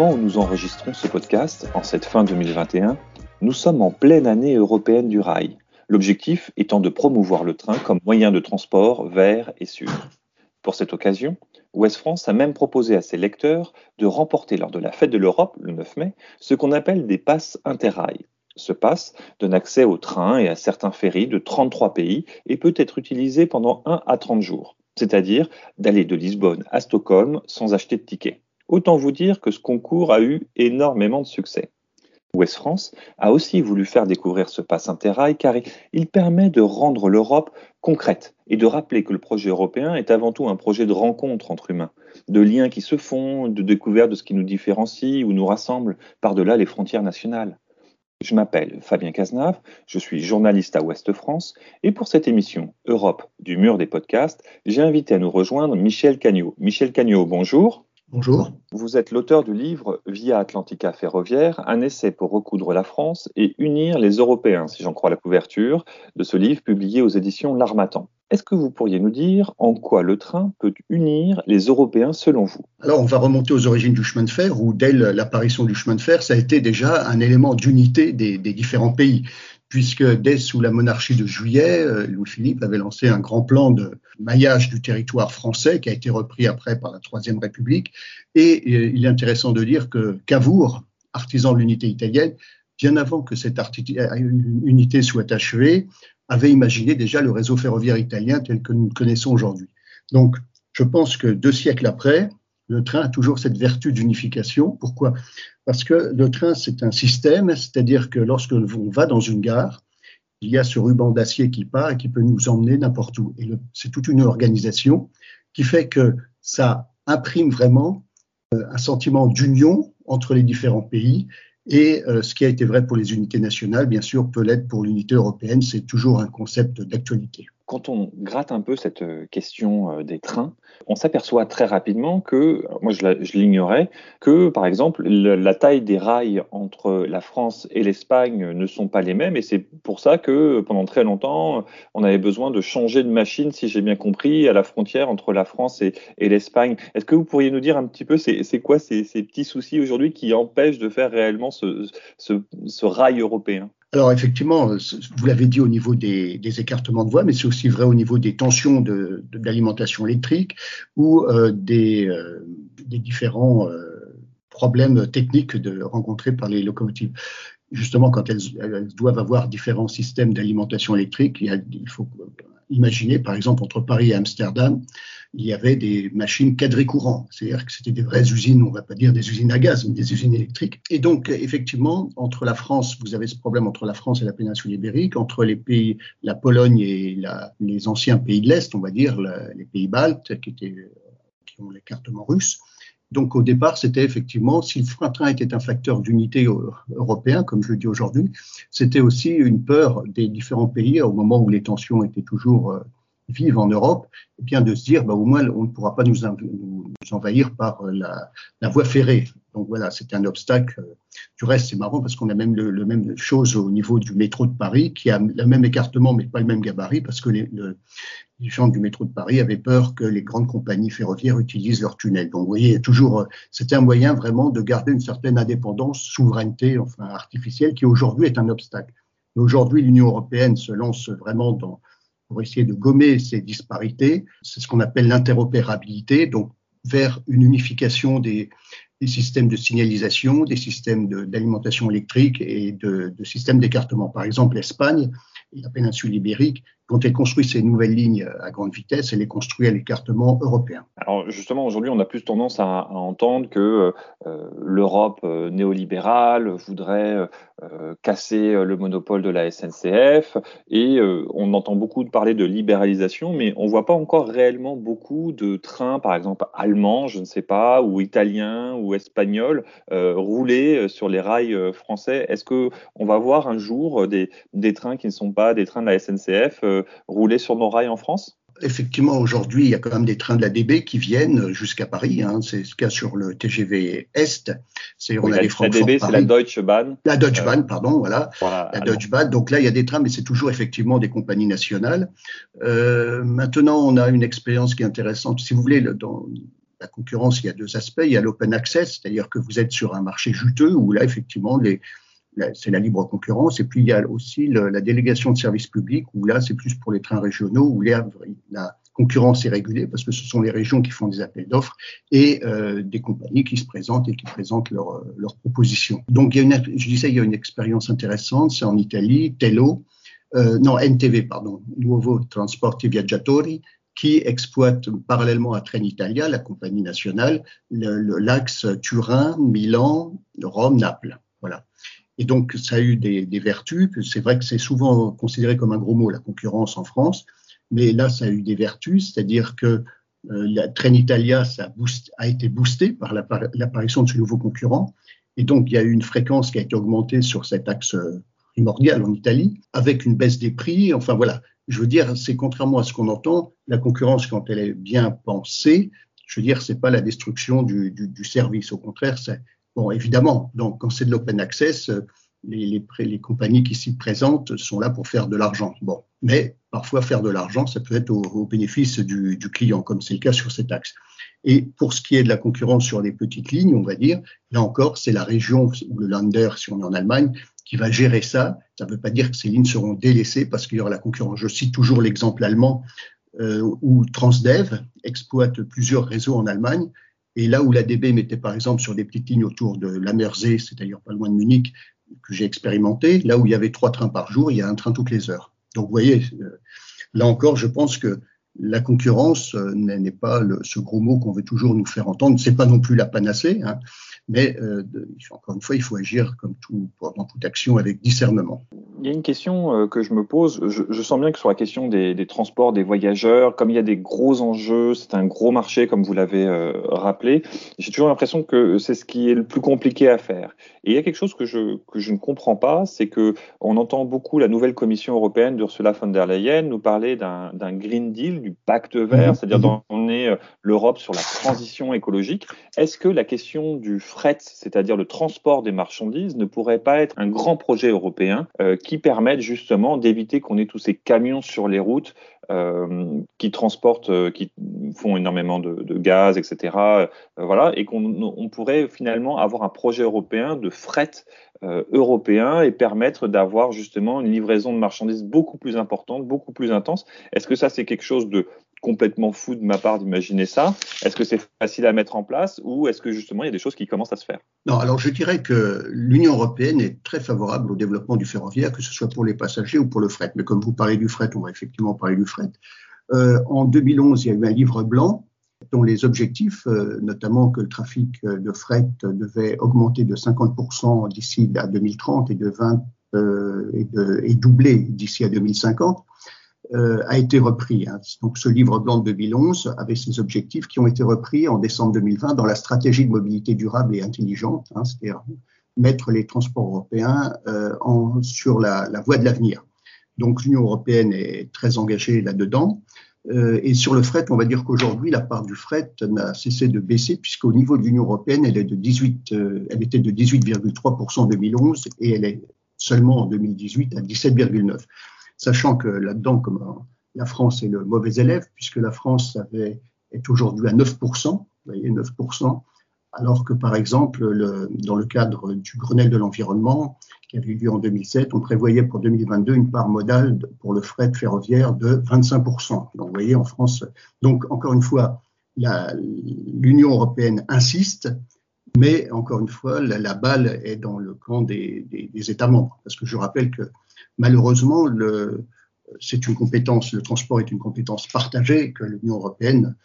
Moment où nous enregistrons ce podcast, en cette fin 2021, nous sommes en pleine année européenne du rail, l'objectif étant de promouvoir le train comme moyen de transport vert et sûr. Pour cette occasion, Ouest France a même proposé à ses lecteurs de remporter lors de la fête de l'Europe, le 9 mai, ce qu'on appelle des passes interrail. Ce passe donne accès aux trains et à certains ferries de 33 pays et peut être utilisé pendant 1 à 30 jours, c'est-à-dire d'aller de Lisbonne à Stockholm sans acheter de ticket. Autant vous dire que ce concours a eu énormément de succès. Ouest France a aussi voulu faire découvrir ce pass Interrail car il permet de rendre l'Europe concrète et de rappeler que le projet européen est avant tout un projet de rencontre entre humains, de liens qui se font, de découverte de ce qui nous différencie ou nous rassemble par-delà les frontières nationales. Je m'appelle Fabien Cazenave, je suis journaliste à Ouest France et pour cette émission Europe du mur des podcasts, j'ai invité à nous rejoindre Michel Cagnot. Michel Cagnot, bonjour. Bonjour. Vous êtes l'auteur du livre Via Atlantica Ferroviaire, un essai pour recoudre la France et unir les Européens, si j'en crois la couverture de ce livre publié aux éditions L'Armatan. Est-ce que vous pourriez nous dire en quoi le train peut unir les Européens selon vous? Alors, on va remonter aux origines du chemin de fer, où dès l'apparition du chemin de fer, ça a été déjà un élément d'unité des, des différents pays puisque dès sous la monarchie de Juillet, euh, Louis-Philippe avait lancé un grand plan de maillage du territoire français qui a été repris après par la Troisième République. Et euh, il est intéressant de dire que Cavour, artisan de l'unité italienne, bien avant que cette euh, unité soit achevée, avait imaginé déjà le réseau ferroviaire italien tel que nous le connaissons aujourd'hui. Donc, je pense que deux siècles après, le train a toujours cette vertu d'unification. Pourquoi? Parce que le train, c'est un système, c'est-à-dire que lorsque on va dans une gare, il y a ce ruban d'acier qui part et qui peut nous emmener n'importe où. Et c'est toute une organisation qui fait que ça imprime vraiment euh, un sentiment d'union entre les différents pays. Et euh, ce qui a été vrai pour les unités nationales, bien sûr, peut l'être pour l'unité européenne. C'est toujours un concept d'actualité quand on gratte un peu cette euh, question euh, des trains, on s'aperçoit très rapidement que, moi je l'ignorais, que par exemple la taille des rails entre la France et l'Espagne ne sont pas les mêmes et c'est pour ça que pendant très longtemps on avait besoin de changer de machine, si j'ai bien compris, à la frontière entre la France et, l'Espagne. Est-ce que vous pourriez nous dire un petit peu c'est quoi ces, petits soucis aujourd'hui qui empêchent de faire réellement ce rail européen? Alors effectivement, vous l'avez dit au niveau des, écartements de voies, mais c'est aussi vrai au niveau des tensions de, électrique ou euh, des, euh, des, différents euh, problèmes techniques rencontrés par les locomotives. Justement, quand elles, doivent avoir différents systèmes d'alimentation électrique, il faut imaginer, par exemple, entre Paris et Amsterdam, il y avait des machines quadricourants, c'est-à-dire que c'était des vraies usines, on ne va pas dire des usines à gaz, mais des usines électriques. Et donc, effectivement, entre la France, vous avez ce problème entre la France et la péninsule ibérique, entre les pays, la Pologne et les anciens pays de l'Est, on va dire, les pays baltes, qui, étaient, qui ont l'écartement russe. Donc au départ, c'était effectivement, si le train était un facteur d'unité européen, comme je le dis aujourd'hui, c'était aussi une peur des différents pays au moment où les tensions étaient toujours euh, vivent en Europe, eh bien de se dire, bah, au moins, on ne pourra pas nous, envahir par euh, la, voie ferrée. Donc voilà, c'est un obstacle. Du reste, c'est marrant parce qu'on a même le, même chose au niveau du métro de Paris, qui a le même écartement, mais pas le même gabarit, parce que les, les gens du métro de Paris avaient peur que les grandes compagnies ferroviaires utilisent leurs tunnels. Donc vous voyez, toujours, euh, c'était un moyen vraiment de garder une certaine indépendance, souveraineté, enfin artificielle, qui aujourd'hui est un obstacle. Aujourd'hui, l'Union européenne se lance vraiment dans pour essayer de gommer ces disparités. C'est ce qu'on appelle l'interopérabilité, donc vers une unification des, systèmes de signalisation, des systèmes d'alimentation électrique et de, de systèmes d'écartement. Par exemple, l'Espagne et la péninsule ibérique quand elle construit ces nouvelles lignes à grande vitesse, elle les construit à l'écartement européen. Alors justement, aujourd'hui, on a plus tendance à, entendre que euh, l'Europe euh, néolibérale voudrait euh, casser le monopole de la SNCF et on entend beaucoup parler de libéralisation, mais on ne voit pas encore réellement beaucoup de trains, par exemple allemands, je ne sais pas, ou italiens ou espagnols, rouler sur les rails français. Est-ce que on va voir un jour des trains qui ne sont pas des trains de la SNCF rouler sur nos rails en France? Effectivement, aujourd'hui, il y a quand même des trains de la DB qui viennent jusqu'à Paris. Hein. C'est ce cas sur le TGV Est. C'est on a les La DB, c'est la Deutsche Bahn. La Deutsche Bahn, pardon, voilà. la Deutsche Bahn. Donc là, il y a des trains, mais c'est toujours effectivement des compagnies nationales. Euh, maintenant, on a une expérience qui est intéressante. Si vous voulez, dans, la concurrence, il y a deux aspects. Il y a l'open access, c'est-à-dire que vous êtes sur un marché juteux où là, effectivement, c'est la libre concurrence. Et puis, il y a aussi la délégation de services publics où là, c'est plus pour les trains régionaux où la, concurrence est régulée parce que ce sont les régions qui font des appels d'offres et euh, des compagnies qui se présentent et qui présentent leurs leur propositions. Donc, il y a une, je disais, il y a une expérience intéressante. C'est en Italie, Tello, euh, non, NTV, pardon, Nuovo Trasporti Viaggiatori, qui exploite parallèlement à Trenitalia, la compagnie nationale, l'axe Turin, Milan, Rome, Naples. Voilà. Et donc, ça a eu des, vertus. C'est vrai que c'est souvent considéré comme un gros mot, la concurrence en France, mais là, ça a eu des vertus, c'est-à-dire que euh, la Trenitalia ça a, été boosté par l'apparition de ce nouveau concurrent. Et donc, il y a eu une fréquence qui a été augmentée sur cet axe primordial en Italie, avec une baisse des prix. Enfin, voilà, je veux dire, c'est contrairement à ce qu'on entend, la concurrence, quand elle est bien pensée, je veux dire, c'est pas la destruction du, service. Au contraire, c'est bon, évidemment. Donc, quand c'est de l'open access, les, les, les, compagnies qui s'y présentent sont là pour faire de l'argent. Bon, mais parfois faire de l'argent, ça peut être au, au bénéfice du, du, client, comme c'est le cas sur cet axe. Et pour ce qui est de la concurrence sur les petites lignes, on va dire, là encore, c'est la région ou le Lander, si on est en Allemagne, qui va gérer ça. Ça ne veut pas dire que ces lignes seront délaissées parce qu'il y aura la concurrence. Je cite toujours l'exemple allemand euh, où Transdev exploite plusieurs réseaux en Allemagne. Et là où la DB mettait par exemple sur des petites lignes autour de la Mersey, c'est-à-dire pas loin de Munich, que j'ai expérimenté, là où il y avait trois trains par jour, il y a un train toutes les heures. Donc vous voyez, euh, là encore, je pense que la concurrence euh, n'est pas ce gros mot qu'on veut toujours nous faire entendre. C'est pas non plus la panacée. Hein. Mais euh, encore une fois, il faut agir comme tout, dans toute action avec discernement. Il y a une question euh, que je me pose. Je, je, sens bien que sur la question des, des, transports des voyageurs, comme il y a des gros enjeux, c'est un gros marché, comme vous l'avez euh, rappelé, j'ai toujours l'impression que c'est ce qui est le plus compliqué à faire. Et il y a quelque chose que je, que je ne comprends pas, c'est que on entend beaucoup la nouvelle Commission européenne d'Ursula von der Leyen nous parler d'un Green Deal, du pacte vert, mmh. c'est-à-dire d'emmener euh, l'Europe sur la transition écologique. Est-ce que la question du fret, c'est-à-dire le transport des marchandises, ne pourrait pas être un grand projet européen euh, qui permette justement d'éviter qu'on ait tous ces camions sur les routes euh, qui transportent, euh, qui font énormément de, gaz, etc. Euh, voilà, et qu'on pourrait finalement avoir un projet européen de fret européen et permettre d'avoir justement une livraison de marchandises beaucoup plus importante, beaucoup plus intense. Est-ce que ça c'est quelque chose de complètement fou de ma part d'imaginer ça Est-ce que c'est facile à mettre en place ou est-ce que justement il y a des choses qui commencent à se faire? Non, alors je dirais que l'Union européenne est très favorable au développement du ferroviaire, que ce soit pour les passagers ou pour le fret. Mais comme vous parlez du fret, on va effectivement parler du fret. Euh, en 2011, il y a eu un livre blanc dont les objectifs, euh, notamment que le trafic de fret devait augmenter de 50% d'ici à 2030 et de 20 euh, et, doubler d'ici à 2050 euh, a été repris. Hein. Donc, ce livre blanc de 2011 avait ses objectifs qui ont été repris en décembre 2020 dans la stratégie de mobilité durable et intelligente, hein, c'est-à-dire mettre les transports européens euh, sur la, voie de l'avenir. Donc, l'Union européenne est très engagée là-dedans. Euh, et sur le fret, on va dire qu'aujourd'hui, la part du fret n'a cessé de baisser, puisqu'au niveau de l'Union européenne, elle, est de 18, euh, elle était de 18,3% en 2011 et elle est seulement en 2018 à 17,9% sachant que là-dedans, comme la France est le mauvais élève, puisque la France avait, est aujourd'hui à 9%, vous voyez, 9%, alors que par exemple, le, dans le cadre du Grenelle de l'environnement, qui avait eu lieu en 2007, on prévoyait pour 2022 une part modale pour le fret ferroviaire de 25%. Donc vous voyez, en France, donc encore une fois, l'Union européenne insiste, mais encore une fois, la, la, balle est dans le camp des, des, des États membres, parce que je rappelle que malheureusement, c'est une compétence, le transport est une compétence partagée que l'Union européenne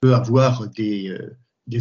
peut avoir des, euh,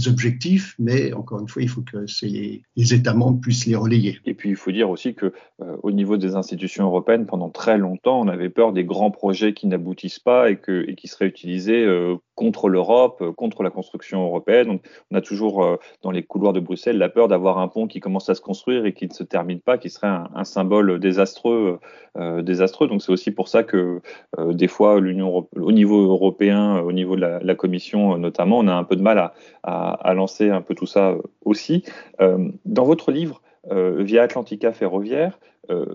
objectifs, mais encore une fois, il faut que les, États membres puissent les relayer. Et puis, il faut dire aussi que euh, au niveau des institutions européennes, pendant très longtemps, on avait peur des grands projets qui n'aboutissent pas et qui seraient utilisés euh, contre l'Europe, euh, contre la construction européenne. Donc, on a toujours euh, dans les couloirs de Bruxelles la peur d'avoir un pont qui commence à se construire et qui ne se termine pas, qui serait un, symbole désastreux, euh, désastreux. Donc, c'est aussi pour ça que des fois, l'Union au niveau européen, au niveau de la, Commission notamment, on a un peu de mal à, à lancer un peu tout ça aussi. dans votre livre, Via Atlantica Ferroviaire,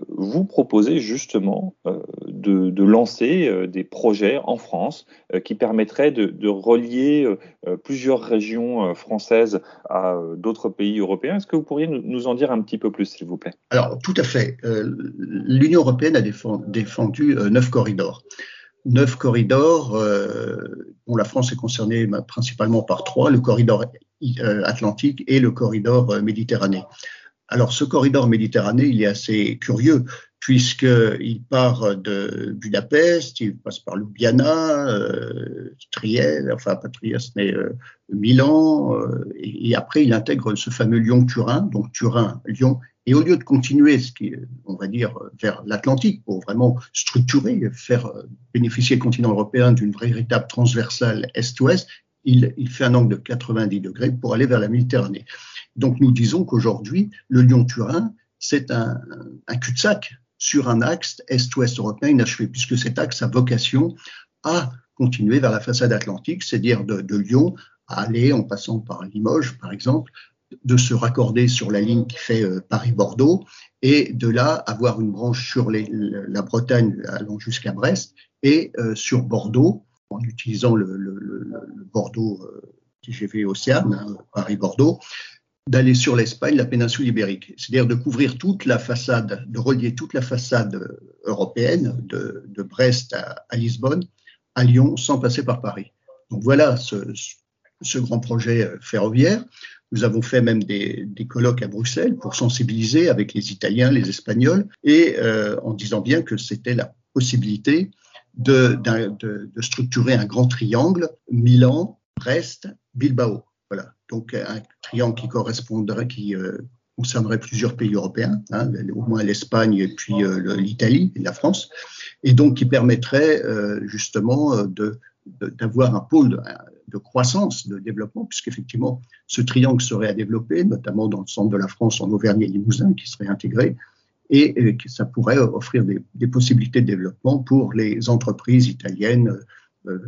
vous proposez justement de, lancer des projets en France qui permettraient de, relier plusieurs régions françaises à d'autres pays européens. Est-ce que vous pourriez nous, en dire un petit peu plus, s'il vous plaît? Alors, tout à fait. L'Union européenne a défendu neuf corridors neuf corridors euh, dont la France est concernée bah, principalement par trois, le corridor euh, atlantique et le corridor euh, méditerranéen. Alors ce corridor méditerranéen, il est assez curieux puisqu'il part de Budapest, il passe par Ljubljana, euh, Trieste, enfin pas Trieste, mais Milan, et, et, après il intègre ce fameux Lyon-Turin, donc Turin-Lyon et au lieu de continuer, ce qui, on va dire, vers l'Atlantique pour vraiment structurer, faire euh, bénéficier le continent européen d'une véritable transversale Est-Ouest, il, il, fait un angle de 90 degrés pour aller vers la Méditerranée. Donc nous disons qu'aujourd'hui, le Lyon-Turin, c'est un, cul-de-sac sur un axe Est-Ouest européen inachevé, puisque cet axe a vocation à continuer vers la façade atlantique, c'est-à-dire de, Lyon à aller en passant par Limoges, par exemple, de se raccorder sur la ligne qui fait euh, Paris-Bordeaux et de là avoir une branche sur la Bretagne allant jusqu'à Brest et euh, sur Bordeaux en utilisant le, Bordeaux euh, TGV Océane, hein, Paris-Bordeaux, d'aller sur l'Espagne, la péninsule ibérique, c'est-à-dire de couvrir toute la façade, de relier toute la façade européenne de, Brest à, Lisbonne, à Lyon, sans passer par Paris. Donc voilà ce grand projet ferroviaire. Nous avons fait même des, des, colloques à Bruxelles pour sensibiliser avec les Italiens, les Espagnols, et euh, en disant bien que c'était la possibilité de, de, de, structurer un grand triangle Milan, Brest, Bilbao. Donc un triangle qui correspondrait, qui euh, concernerait plusieurs pays européens, hein, au moins l'Espagne et puis euh, l'Italie et la France, et donc qui permettrait euh, justement d'avoir un pôle de croissance, de développement, puisqu'effectivement, ce triangle serait à développer, notamment dans le centre de la France, en Auvergne et Limousin, qui serait intégré, et que ça pourrait offrir des, possibilités de développement pour les entreprises italiennes,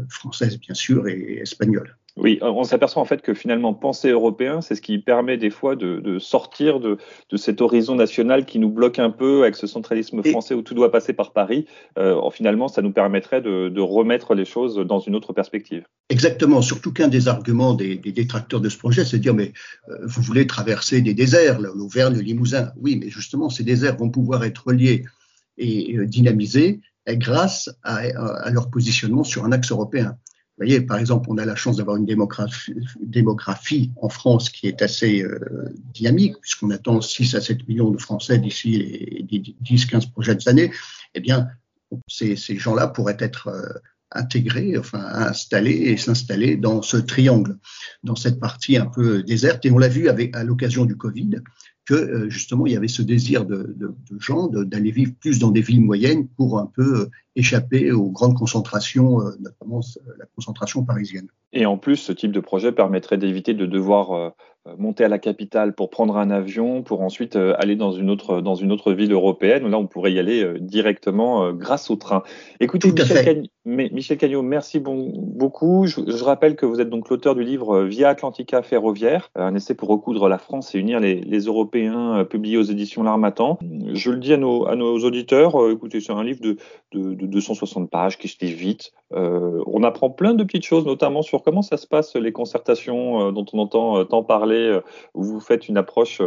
françaises bien sûr, et espagnoles. Oui, on s'aperçoit en fait que finalement penser européen, c'est ce qui permet des fois de, sortir de, cet horizon national qui nous bloque un peu avec ce centralisme français où tout doit passer par Paris. Euh, finalement, ça nous permettrait de, remettre les choses dans une autre perspective. Exactement, surtout qu'un des arguments des, détracteurs de ce projet, c'est de dire mais euh, vous voulez traverser des déserts, l'Auvergne, le Limousin. Oui, mais justement, ces déserts vont pouvoir être reliés et euh, dynamisés grâce à leur positionnement sur un axe européen. Vous voyez, par exemple, on a la chance d'avoir une démographie, en France qui est assez euh, dynamique, puisqu'on attend 6 à 7 millions de Français d'ici les 10-15 prochaines années. Eh bien, ces, gens-là pourraient être euh, intégrés, enfin installés et s'installer dans ce triangle, dans cette partie un peu déserte. Et on l'a vu à l'occasion du Covid, que euh, justement il y avait ce désir de, de, gens d'aller vivre plus dans des villes moyennes pour un peu euh, échapper aux grandes concentrations, euh, notamment la concentration parisienne. Et en plus, ce type de projet permettrait d'éviter de devoir monter à la capitale pour prendre un avion, pour ensuite aller dans une autre, dans une autre ville européenne. Là, on pourrait y aller directement grâce au train. Écoutez, Michel, Michel Cagnot, merci beaucoup. Je, je, rappelle que vous êtes donc l'auteur du livre Via Atlantica Ferroviaire, un essai pour recoudre la France et unir les, les Européens euh, publié aux éditions L'Armatan. Je le dis à nos, à nos auditeurs, euh, écoutez, c'est un livre de, de, 260 pages qui se lit vite. Euh, on apprend plein de petites choses, notamment sur comment ça se passe les concertations dont on entend tant parler, où vous faites une approche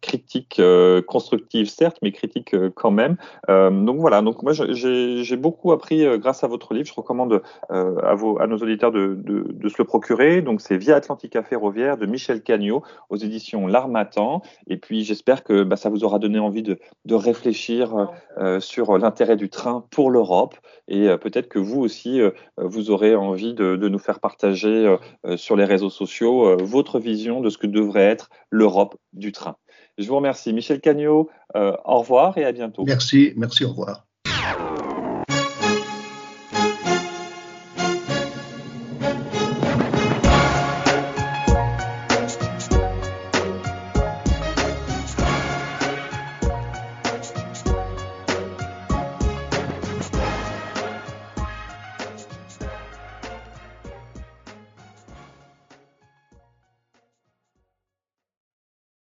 critique, constructive certes, mais critique quand même. donc voilà, donc moi j'ai beaucoup appris grâce à votre livre. Je recommande à, vos, à nos auditeurs de, de, de se le procurer. Donc c'est Via Atlantica Ferroviaire de Michel Cagnot aux éditions L'Armatan. Et puis j'espère que bah, ça vous aura donné envie de, réfléchir euh, sur l'intérêt du train pour l'Europe. Et euh, peut-être que vous aussi, euh, vous aurez envie de, nous faire partager sur les réseaux sociaux votre vision de ce que devrait être l'Europe du train. Je vous remercie. Michel Cagnot, au revoir et à bientôt. Merci, merci, au revoir.